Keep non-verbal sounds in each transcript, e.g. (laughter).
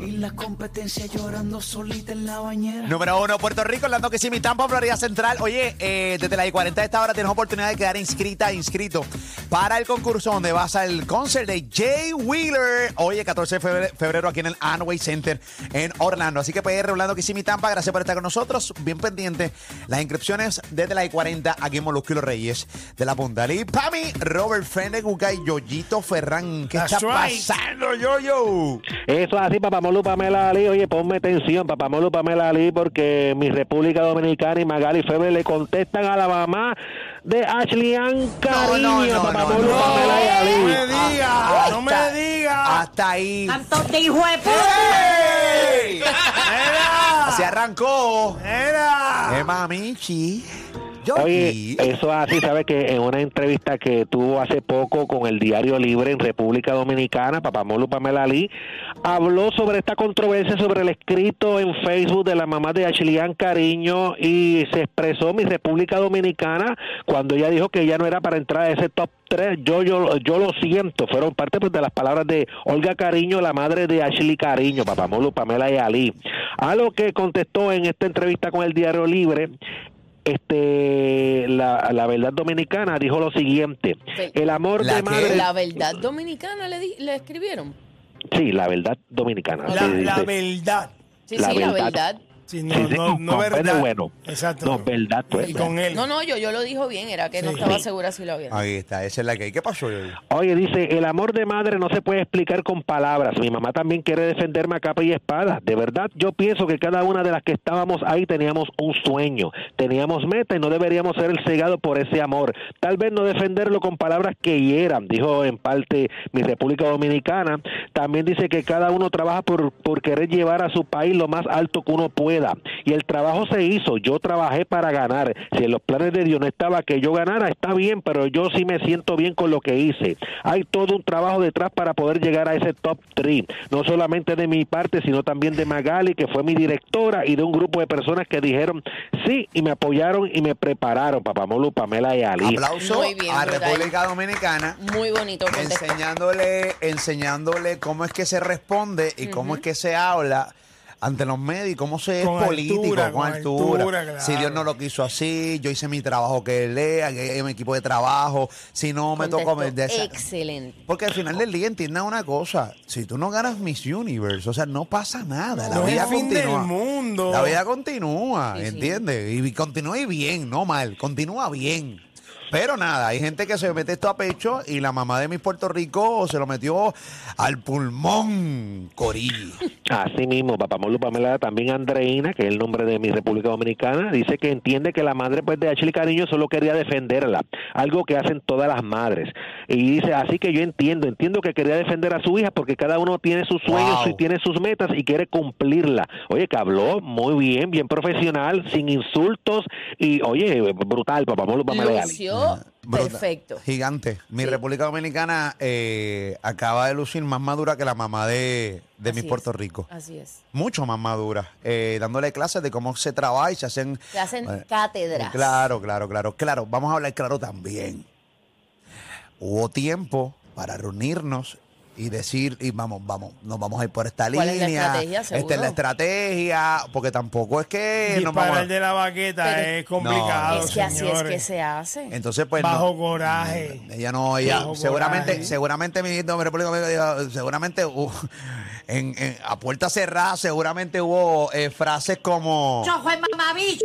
Y la competencia llorando solita en la bañera. Número uno, Puerto Rico, Orlando que sí, mi Tampa, Florida Central. Oye, eh, desde las 40 de esta hora tienes oportunidad de quedar inscrita, inscrito para el concurso donde vas al concert de Jay Wheeler. Oye, 14 de febrero, febrero aquí en el Anway Center en Orlando. Así que PR Orlando que sí, mi Tampa, gracias por estar con nosotros. Bien pendiente. Las inscripciones desde las 40 aquí en Molusco y los Reyes de la Punta. Y Pami, Robert Feneguca y Yoyito Ferran. ¿Qué That's está right. pasando, Yoyo? Eso es así, Papamolu Pamela Ali. Oye, ponme atención, Papamolu Pamela Ali, porque mi República Dominicana y Magali Febre le contestan a la mamá de Ashley Ann Cariño, no, no, no, no. Pamela y Ali. No me diga, Ah, no me hasta- diga. Hasta ahí. Tanto de hijo de puta. Se arrancó. era. ¡Eh, mamichi! Oye, eso es así, ¿sabes que En una entrevista que tuvo hace poco con el Diario Libre en República Dominicana, Papamolu Pamela Ali, habló sobre esta controversia sobre el escrito en Facebook de la mamá de Ashley Ann Cariño y se expresó mi República Dominicana cuando ella dijo que ella no era para entrar a ese top 3. Yo, yo, yo lo siento, fueron parte pues, de las palabras de Olga Cariño, la madre de Ashley Cariño, Papamolu Pamela y Ali. A lo que contestó en esta entrevista con el Diario Libre, este la, la verdad dominicana dijo lo siguiente Sí. el amor ¿La de qué? madre La verdad dominicana le, di- le escribieron. sí la verdad dominicana La, sí, la dice. verdad. Sí, La sí, la verdad. Sí, no, Sí, sí, no, no verdad. bueno. Exacto. no verdad pues Y con él. No, no, yo, yo lo dijo bien, era que no Sí. estaba segura si lo había. Ahí está, esa es la que hay. ¿Qué pasó? Oye, dice, el amor de madre no se puede explicar con palabras. Mi mamá también quiere defenderme a capa y espada. De verdad, yo pienso que cada una de las que estábamos ahí teníamos un sueño, teníamos meta y no deberíamos ser el cegado por ese amor. Tal vez no defenderlo con palabras que hieran, dijo en parte mi República Dominicana. También dice que cada uno trabaja por, por querer llevar a su país lo más alto que uno pueda. Y el trabajo se hizo, yo trabajé para ganar. Si en los planes de Dios no estaba que yo ganara, está bien, pero yo sí me siento bien con lo que hice. Hay todo un trabajo detrás para poder llegar a ese top 3, no solamente de mi parte, sino también de Magali, que fue mi directora, y de un grupo de personas que dijeron sí y me apoyaron y me prepararon, Papamolu, Pamela y Ali. Aplauso Muy bien, a brutal. República Dominicana. Muy bonito. Enseñándole, enseñándole cómo es que se responde y cómo es que se habla ante los medios y cómo se es Con político, altura, con, altura. altura, claro. Si Dios no lo quiso así, yo hice mi trabajo que lea, que mi equipo de trabajo. Si no me tocó Excelente. Porque al final del día entienda una cosa, si tú no ganas Miss Universe, o sea, no pasa nada, la No es vida el fin continúa. del mundo. La vida continúa, Sí, sí. ¿entiendes? Y continúa y bien, no mal, continúa bien. Pero nada, hay gente que se mete esto a pecho y la mamá de Miss Puerto Rico se lo metió al pulmón, Corillo. Así mismo, Papamolu Pamela, también Andreina, que es el nombre de mi República Dominicana, dice que entiende que la madre pues, de Ashley Cariño solo quería defenderla, algo que hacen todas las madres. Y dice, así que yo entiendo, entiendo que quería defender a su hija porque cada uno tiene sus sueños Wow. y tiene sus metas y quiere cumplirla. Oye, que habló muy bien, bien profesional, sin insultos y, oye, brutal, Papamolu Pamela. Lució Perfecto. Gigante. Mi Sí. República Dominicana eh, acaba de lucir más madura que la mamá de, de es. Puerto Rico. Así es. Mucho más madura. eh, dándole clases de cómo se trabaja y se hacen Se hacen Eh, cátedras. Claro, claro, claro, claro. Vamos a hablar claro también. Hubo tiempo para reunirnos y decir, y vamos, vamos, nos vamos a ir por esta ¿Cuál es la línea. estrategia, Esta es la estrategia, porque tampoco es que nos vamos Disparar a- de la baqueta Pero- es complicado, es que así es señores. que se hace. Entonces, pues. Bajo no- coraje. Ella no, ella, Bajo seguramente, coraje. seguramente, mi hijito, mi República Dominicana, seguramente uh, en, en- a puerta cerrada, seguramente hubo eh, frases como. ¡Yo fue mamabicho!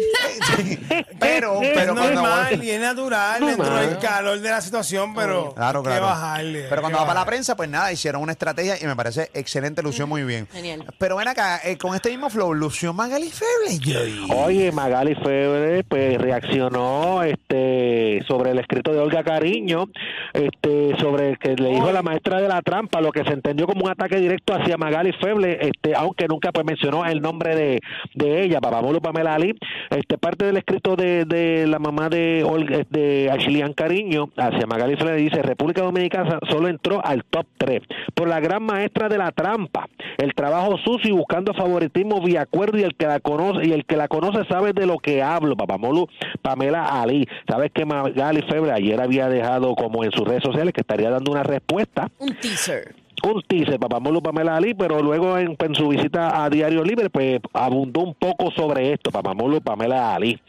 (laughs) pero, es cuando. normal y es natural dentro del calor de la situación, pero Claro, hay que claro. bajarle. Pero hay cuando que va para la bajarle. prensa, pues nada, hicieron una estrategia y me parece excelente, lució muy bien. Genial. Pero ven acá, eh, con este mismo flow, lució Magali Feble. Joy. Oye, Magali Febre pues reaccionó este sobre el escrito de Olga Cariño, este sobre el que le dijo la maestra de la trampa, lo que se entendió como un ataque directo hacia Magali Feble, este aunque nunca pues mencionó el nombre de, de ella, Papamolo Pamela Ali, este parte del escrito de, de la mamá de Olga, de Ann Cariño hacia Magali Feble dice República Dominicana solo entró al top 3 por la gran maestra de la trampa, el trabajo sucio y buscando favoritismo vía acuerdo y el que la conoce y el que la conoce sabe de lo que hablo, Papamolu Pamela Ali. Sabes que Magali Febre ayer había dejado como en sus redes sociales que estaría dando una respuesta Un teaser. un teaser, Papamolo Pamela Ali, pero luego en, en su visita a Diario Libre, pues abundó un poco sobre esto, Papamolo Pamela Ali.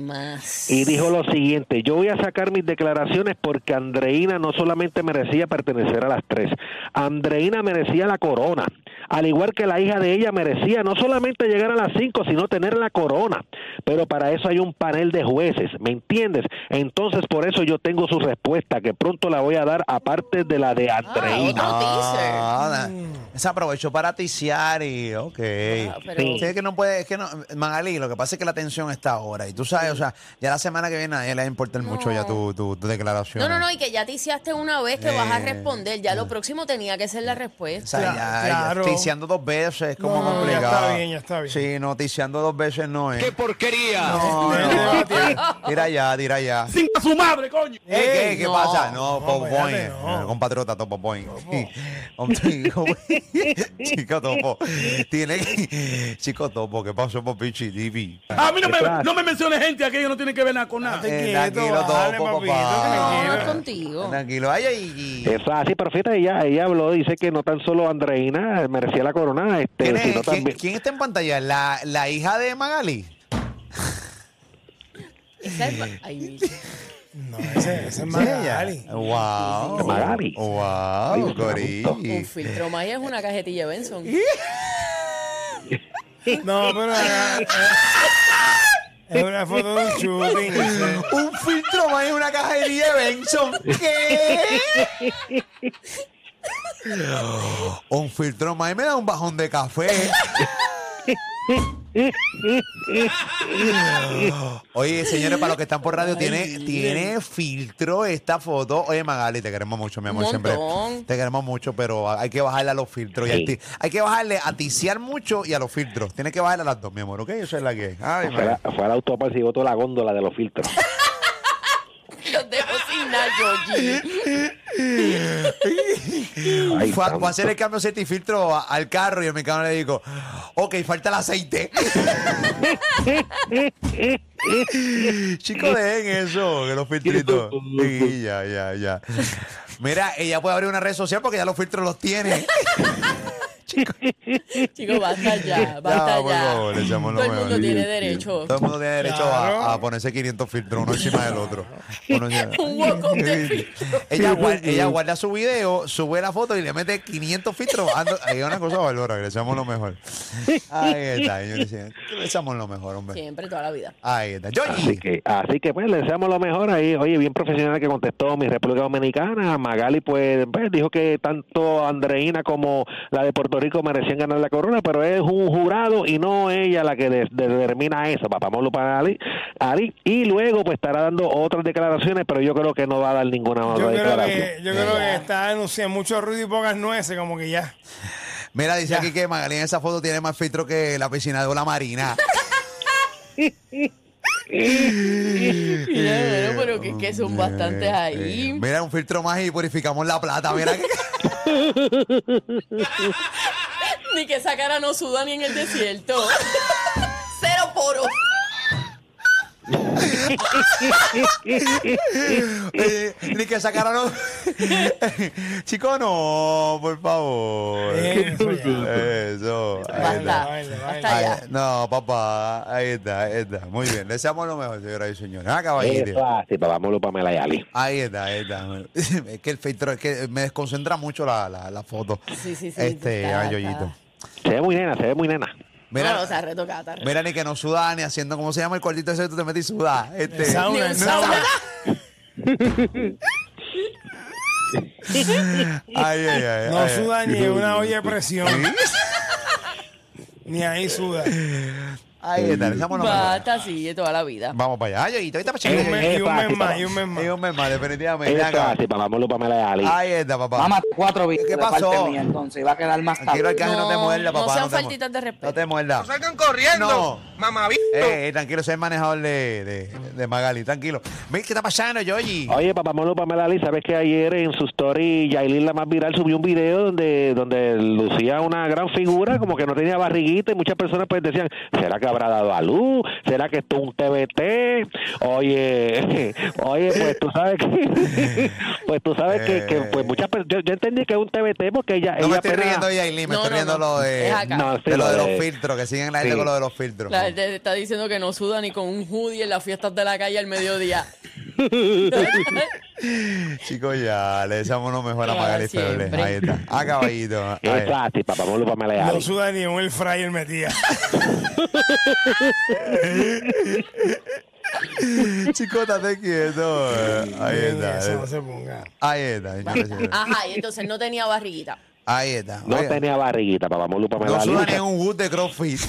Más. Y dijo lo siguiente, yo voy a sacar mis declaraciones porque Andreina no solamente merecía pertenecer a las tres, Andreina merecía la corona, al igual que la hija de ella merecía no solamente llegar a las cinco, sino tener la corona, pero para eso hay un panel de jueces, ¿me entiendes? Entonces por eso yo tengo su respuesta, que pronto la voy a dar aparte de la de Andreina. otro teaser. Ah, Se aprovechó para ticiar y ok. Ah, pero- Sí, es que no puede, es que no, Magali, lo que pasa es que la tensión está ahora. Y tú sabes, o sea, ya la semana que viene a ella le va a importar mucho ya tu, tu, tu declaración. No, no, no, y que ya te hiciste una vez que vas a Eh, responder. Ya lo próximo tenía que ser la O respuesta. sea, ya, ya Claro. ticiando dos veces es como No, ya complicado. está bien, ya está bien. Sí, no, ticiando dos veces no es. porquería! No, Dejen de no. debatir. Tira ya, tira ya. ¡Sin a su madre, coño! Eh, ¿Qué, ¿Qué no. pasa? No, No, Topo Point. no. Eh, Compatriota Topo Point. Chico, Topo. Tiene que- Chico Topo, ¿qué pasó por Pichi TV? A mí no me, no me menciones gente aquí que no tiene que ver nada con nada. Eh, quieto, tranquilo, Topo, papito, papá. No, no tranquilo. es contigo. Tranquilo. Ay, ay, y- Eso es así, pero fíjate, ella, ella habló, dice que no tan solo Andreina merecía la corona, este, ¿Quién, es- sino quién- también... quién está en pantalla? ¿La, la hija de Magali? Esa es- Ay, No, ese, ese es Magali. Wow. Magali. Wow, Cori. un filtro más y es una cajetilla Benson. (laughs) No, pero eh, eh, es una foto de un shooting. sí. Un filtro más en una de Benson. ¿Qué? (laughs) un filtro más y me da un bajón de café. (laughs) Oye, señores, para los que están por radio, tiene, tiene filtro esta foto. Oye, Magali, te queremos mucho, mi amor, Un siempre. montón. Te queremos mucho, pero hay que bajarle a los filtros. y al Sí. ti- hay que bajarle a ticiar mucho y a los filtros. Tienes que bajarle a las dos, mi amor, ¿ok? Eso es la que. Ay, Fue, Magali. la- fue al autopar y toda la góndola de los filtros. (laughs) Los dejo sin nada, Georgie. Ay, Fue, a- fue a hacer el cambio de filtro a- al carro y el mecánico le dijo, ok, falta el aceite. (laughs) Chicos, dejen eso, que los filtritos. Sí, ya, ya, ya. Mira, ella puede abrir una red social porque ya los filtros los tiene. (laughs) Chicos, (laughs) basta ya, basta Ya, por ya. favor, le echamos lo Todo el mejor. mundo tiene derecho. Todo el mundo tiene derecho Claro. a, a ponerse 500 filtros uno encima del otro. (laughs) Uno encima- Un walk-up de filtros. ella, guarda, ella guarda su video, sube la foto y le mete 500 filtros. Ando- Ahí es una cosa valora, que le echamos lo mejor. Ahí está, señores. Le echamos lo mejor, hombre. Siempre, toda la vida. Ahí está. Así Georgie. que, así que pues le deseamos lo mejor ahí. Oye, bien profesional que contestó mi República Dominicana. Magali pues, pues, dijo que tanto Andreina como la de Puerto Rico merecían ganar la corona, pero es un jurado y no ella la que de- determina eso. Papá Molo para Ali, Ali. Y luego pues estará dando otras declaraciones, pero yo creo que no va a dar ninguna otra Yo creo declaración. que, yo creo que está anunciando mucho ruido y pocas nueces, como que ya. Mira, dice aquí que Magali en esa foto tiene más filtro que la piscina de la Marina. (laughs) (laughs) Mira, pero que, que son bastantes ahí. Mira, un filtro más y purificamos la plata. Mira que. (laughs) Ni que esa cara no suda ni en el desierto. (laughs) Cero poro. (laughs) Eh, ni que sacaran los... (laughs) Chico, no, por favor. Eso ya. Eso. ahí Basta, está. baile, basta Ahí- ya. no, papá, ahí está, ahí está. Muy bien, le deseamos lo mejor, señoras y señores. Ah, caballito. Eso así, Papá y Ali. Ahí está, ahí está. Es que el filtro, es que me desconcentra mucho la, la, la foto. Sí, sí, sí, Este, está- ay, Yoyito. Se ve muy nena, se ve muy nena. Mira, no, no, está retocada, está retocada. mira, ni que no suda ni haciendo, ¿cómo se llama el cuartito ese que tú te metes y suda? Este, El sauna, un sauna. (laughs) Ay, ay, ay. No ay, suda ni en una olla de presión. Ni ahí suda. Ahí está, mejor. Basta, sigue toda la vida. Vamos para allá. Ay, Yoyito, ahorita para Y un mes, y un Es mes más, y un mes más. Y un mes más, definitivamente. Eso así, Papá Molo Pamela y Ali. Ahí está, papá. Mamá, cuatro bits ¿Qué pasó? mía, entonces va a quedar más Quiero tarde. que no, te No, muerda, no papá. sean te mu- faltitas de respeto. No te muerdas. ¡Salgan corriendo! No. Mamá, Eh, tranquilo, soy el manejador de, de, de Magali, tranquilo. ¿Qué está pasando, Yoyi? Oye, papá Molo Pamela Lee, ¿sabes que ayer en su story Yailin la más viral subió un video donde donde lucía una gran figura, como que no tenía barriguita y muchas personas pues decían, ¿será que habrá dado a luz? ¿Será que esto es un TBT? Oye, (laughs) oye, pues tú sabes que (laughs) pues tú sabes que, que, pues muchas personas yo, yo entendí que es un TBT porque ella No me estoy apenas- riendo de Yailin, me No, estoy no, riendo no. lo de, Es acá. No, sí, de lo lo de los filtros, que siguen la gente Sí. con lo de los filtros. La gente está diciendo que no suda ni con un hoodie en las fiestas de la calle al mediodía. (laughs) Chicos, ya, le deseamos lo mejor a Magali siempre. Feble. Ahí está. Ah, caballito. (laughs) Es así, papá No suda ni un el fryer metía. (laughs) Chicos, estate quieto. Ahí está. Eso no se ponga. Ahí está, señores. Ajá, y entonces no tenía barriguita. Ahí está. No Oiga, tenía barriguita, papá Molo Pamela No suda ni un wood de CrossFit.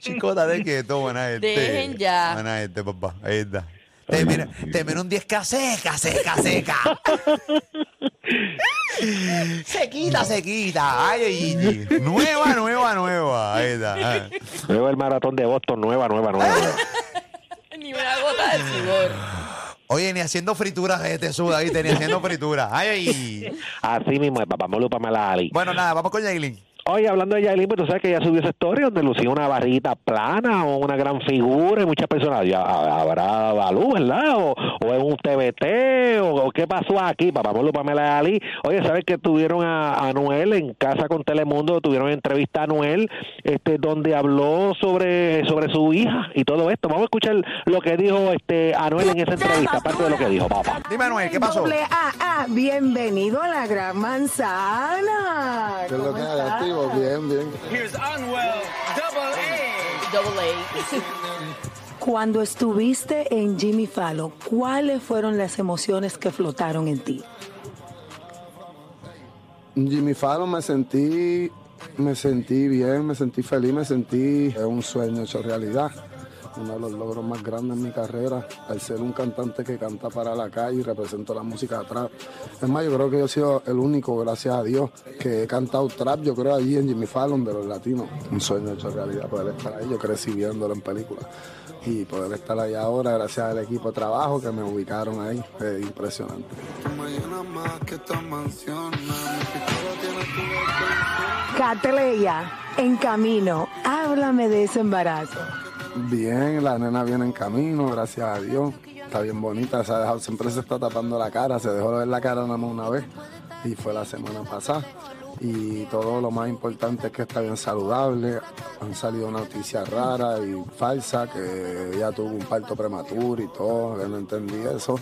Chicos, estate quieto, buena gente. Dejen ya. Buena gente, papá. Ahí está. Te mira, te mira un 10K seca, seca, seca. (laughs) Sequita, sequita. Ay, ay, ay. Nueva, nueva, nueva. Ahí está. Ah. Luego el maratón de Boston, nueva, nueva, nueva. (laughs) Ni una gota de sudor. Oye, ni haciendo frituras eh, te suda, ¿viste? Ni haciendo frituras. Ay, ay. Así mismo es, papá Molo Pamela Lee. Bueno, nada, vamos con Yailin. Oye, hablando de Yailin, pues tú sabes que ella subió esa historia donde lucía una barriguita plana o una gran figura y muchas personas, ya habrá luz, ¿verdad? O, o es un TBT, o, o qué pasó aquí, papá Molo Pamela Ali. Oye, ¿sabes que tuvieron a, a Anuel en casa con Telemundo? Tuvieron entrevista a Anuel, este, donde habló sobre, sobre su hija y todo esto. Vamos a escuchar lo que dijo este Anuel en esa entrevista, aparte de lo que dijo, papá. Dime, Manuel, ¿qué pasó? A, A, bienvenido a la Gran Manzana. ¿Qué es lo ¿Cómo que hay, estás? activo? Bien, bien. Double A. Cuando estuviste en Jimmy Fallon, ¿cuáles fueron las emociones que flotaron en ti? Jimmy Fallon me sentí, me sentí bien, me sentí feliz, me sentí un sueño hecho realidad. Uno de los logros más grandes en mi carrera, al ser un cantante que canta para la calle y represento la música trap. Es más, yo creo que yo he sido el único, gracias a Dios, que he cantado trap, yo creo, allí en Jimmy Fallon de los latinos. Un sueño hecho realidad, poder estar ahí. Yo crecí viéndolo en películas. Y poder estar ahí ahora, gracias al equipo de trabajo que me ubicaron ahí, es impresionante. Catleya, en camino, háblame de ese embarazo. Bien, la nena viene en camino, gracias a Dios. Está bien bonita, se ha dejado, siempre se está tapando la cara, se dejó de ver la cara nada más una vez y fue la semana pasada. Y todo lo más importante es que está bien saludable. Han salido noticias raras y falsas, que ella tuvo un parto prematuro y todo, yo no entendí eso.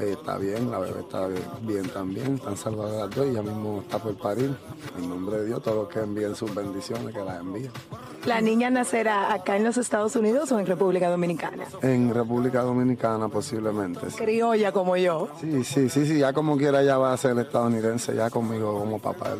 Eh, está bien, la bebé está bien, también, están saludables las dos y ella mismo está por parir. En nombre de Dios, todos los que envíen sus bendiciones, que las envíen. ¿La niña nacerá acá en los Estados Unidos o en República Dominicana? En República Dominicana posiblemente. sí. Criolla como yo. Sí, sí, sí, sí, ya como quiera ya va a ser estadounidense, ya conmigo como papá.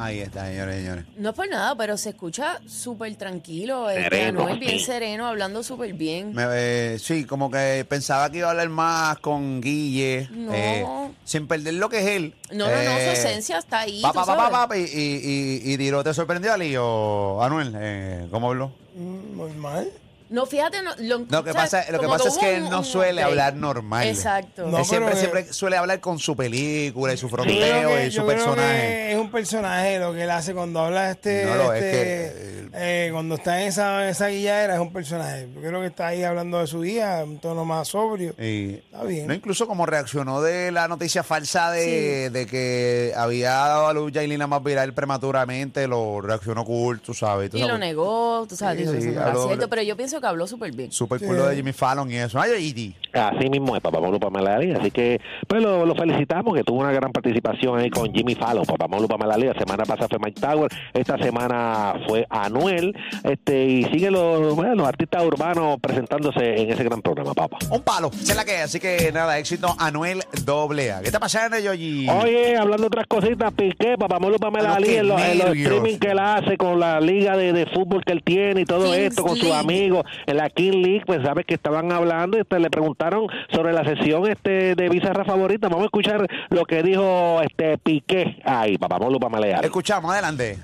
Ahí está, señores, señores. No es por nada, pero se escucha súper tranquilo. Este, Sereno, Anuel bien sereno, hablando súper bien. Me, eh, sí, como que pensaba que iba a hablar más con Guille. No. eh, sin perder lo que es él. No, no, no, su Eh, esencia está ahí. Pa, tú pa, pa, sabes. pa, pa, y, y, y, y Diro, ¿te sorprendió Ali o Anuel? Eh, ¿Cómo habló? Mm, Normal. No, fíjate, no, lo, No, que pasa, lo que pasa es que un- él no suele hablar normal. Exacto. No, Él siempre, pero, siempre eh, suele hablar con su película y su fronteo que- y su yo creo personaje. que es un personaje lo que él hace cuando habla este, No, no, es este, eh, cuando está en esa, en esa guilladera es un personaje. Yo creo que está ahí hablando de su hija, un tono más sobrio. Y, Está bien. No, incluso como reaccionó de la noticia falsa de, de que había dado a luz Yailin la más viral prematuramente, lo reaccionó cool, tú sabes. tú Y sabes, lo negó, tú sabes, Sí, dijo que sí, eso no era habló- cierto, pero yo pienso que habló súper bien. Súper cool de Jimmy Fallon y eso. Ay, Iti. Así mismo es, Papá Molo Pamela Lee. Así que, pues lo, lo felicitamos, que tuvo una gran participación ahí con Jimmy Fallon, Papá Molo Pamela Lee. La semana pasada fue Mike Tower, esta semana fue Anuel. este Y siguen los, bueno, los artistas urbanos presentándose en ese gran programa, papá. Un palo, es la que. Así que nada, éxito Anuel AA. ¿Qué está pasando, Yoyi? Oye, hablando de otras cositas, Piqué, Papá Molo Pamela qué en los, en los streaming que él hace con la liga de, de fútbol que él tiene y todo Kings esto, con sus amigos, en la King League, pues sabes que estaban hablando y este, le preguntaron sobre la sesión este de Bizarra Favorita. Vamos a escuchar lo que dijo este Piqué. Ahí, Papá Molo Pamela Lee. Escuchamos, adelante.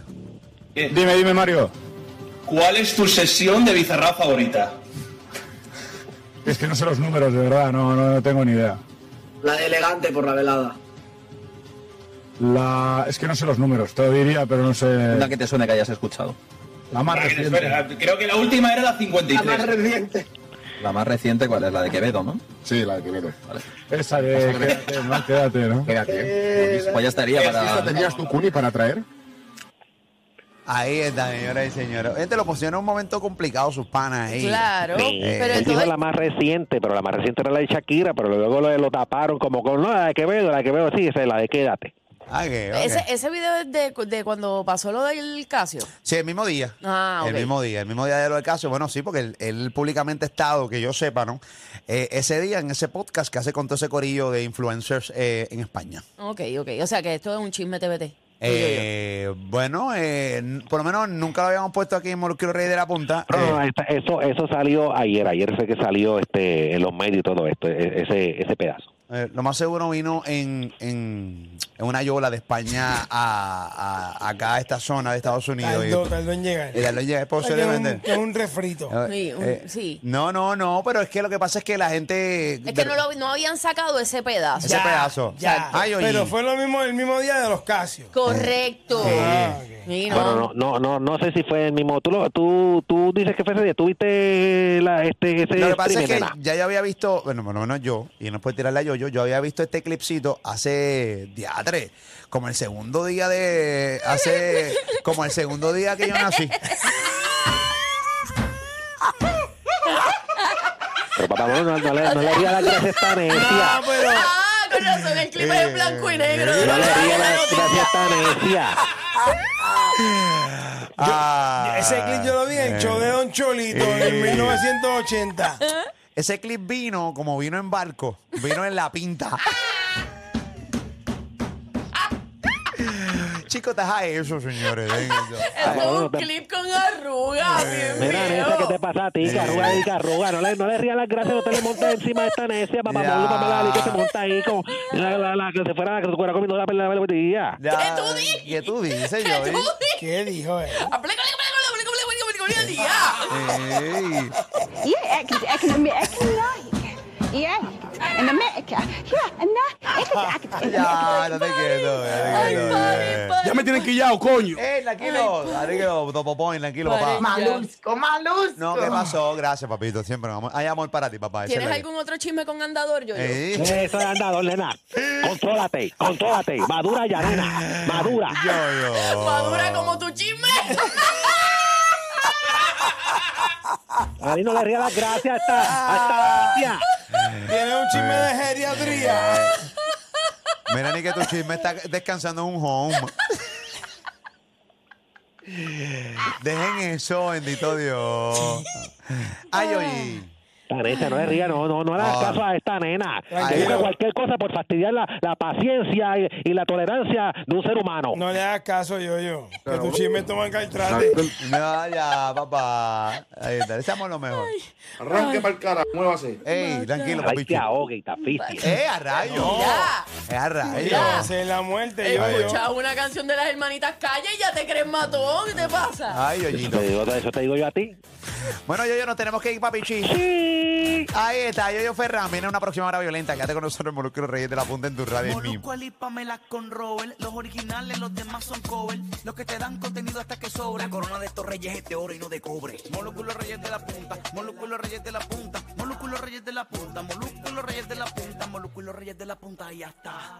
Dime, dime, Mario. ¿Cuál es tu sesión de Bizarrap favorita? Es que no sé los números, de verdad, no, no, no tengo ni idea. La de elegante por la velada. La... Es que no sé los números, te lo diría, pero no sé. Una que te suene que hayas escuchado. La más reciente. espera, creo que la última era la 53. reciente. La más reciente, ¿cuál es? La de Quevedo, ¿no? Sí, la de Quevedo. Vale. Esa de quédate, ¿no? Quédate, ¿no? Pues ya estaría para... ¿Tenías tu cuni para traer? Ahí está, señoras y señores. Este lo pusieron en un momento complicado sus panas ahí. Claro. Sí, Pero él dijo entonces, la más reciente, pero la más reciente era la de Shakira, pero luego lo, lo taparon como con, no, la de Quevedo, la de Quevedo, sí, esa es la de Quédate. Ah, ok, ok. ese, ese video es de, de cuando pasó lo del Casio. Sí, el mismo día. Ah, ok. El mismo día, el mismo día de lo del caso. Bueno, sí, porque él, él públicamente ha estado, que yo sepa, ¿no? Eh, ese día, en ese podcast que hace con todo ese corillo de influencers eh, en España. Ok, ok. O sea que esto es un chisme TBT. Eh, bueno, eh, por lo menos nunca lo habíamos puesto aquí en Molusquero Rey de la Punta. No, no, Eh, eso, eso salió ayer, ayer fue que salió este en los medios y todo esto, e- ese, ese pedazo. eh, lo más seguro vino en, en, en una yola de España a, a- acá a esta zona de Estados Unidos. Tardó, tardó en llegar. y ya Es posiblemente. un, que es un refrito. Eh, Sí, un- eh, sí. No, no, no, pero es que lo que pasa es que la gente. Es que no, lo, no habían sacado ese pedazo. Ese pedazo. Ya, Ay, oye. pero fue lo mismo el mismo día de los Casios. Correcto. Ah, ok. Sí, no. Bueno, no, no, no, no sé si fue el mismo. Tú, lo- tú, tú dices que fue ese día. ¿Tú viste la, este, ese Lo que pasa es streaming, que nena? ya yo había visto, bueno, por lo menos yo, y no es por tirarle a yo, yo, yo había visto este clipcito hace diatre, como el segundo día de, hace, como el segundo día que yo nací. Pero papá, no, no, no le, no le ría la gracia a esta necia. Ah, pero Ah, con razón, el clip es en blanco y negro. No le ría la gracia a esta necia. Ah, ese clip yo lo vi en show de Don Cholito en el 1980. Ese clip vino como vino en barco, vino en la pinta. Chicos, deja eso, señores. eso. Es un clip con arrugas, Mira, ¿qué te pasa a ti? Carruga y carruga. No le, no le ría la gracia, no te le montes encima de esta necia, papá. Ya. Molo, papá, la que se monta ahí como la, la, la, que se fuera, que se fuera comiendo la pelea de la ¿Qué tú dices? ¿Qué tú dices, ¿Qué yo? ¿Qué dijo él? Aplica, aplica, aplica, aplica, aplica, aplica, aplica, aplica, aplica, Ey. Yeah, in America. Yeah, and that. (laughs) Ya, no te quedo, ya te quedo. eh. Ya me tienen quillado, coño. Eh, tranquilo, tranquilo, Topo Point, tranquilo, papá. Malusco, malusco. No, ¿qué pasó? Gracias, papito, siempre. Hay amor para ti, papá. ¿Tienes es la- algún otro chisme con andador, yo? Eh, Eso es andador, nena. (laughs) Contrólate, contrólate. Madura ya, nena. Madura. yo, yo. Madura como tu chisme. (laughs) A mí no le ría la gracia a esta, a esta necia. Tiene un chisme de geriatría. Mira, ni que tu chisme está descansando en un home. Dejen eso, bendito Dios. Ay, oye. Necia, no le ría, no, no, no le hagas Ah. caso a esta nena. Que busca cualquier cosa por fastidiar la, la paciencia y, y la tolerancia de un ser humano. No le hagas caso, yo, yo. Que tu chisme toma caltrate. No, ya, papá. Ahí está, deseamos lo mejor. Arranque para el cara, muévase. Ey, tranquilo, Ay, papi. te ahogue y te asfixie. Eh, a rayo. Ya. Es a rayo. Ya. Esa es la muerte, yo, yo. Escuchas una canción de las hermanitas Calle y ya te crees matón. ¿Qué te pasa? Ay, Yoyito. Te digo, eso te digo yo a ti. Bueno, yo, yo nos tenemos que ir, papi chi. Ahí está, yo, yo Ferran. Viene una próxima hora violenta. Quédate con nosotros, Molusco Reyes de la Punta en tu radio. Molusco, Ali, Pamela con Robert. Los originales, los demás son cover. Los que te dan contenido hasta que sobra. La corona de estos reyes es de oro y no de cobre. Molusco, reyes de la punta. Molusco, reyes de la punta. Molusco, reyes de la punta. Molusco, reyes de la punta. Molusco, reyes de la punta. Y ya está.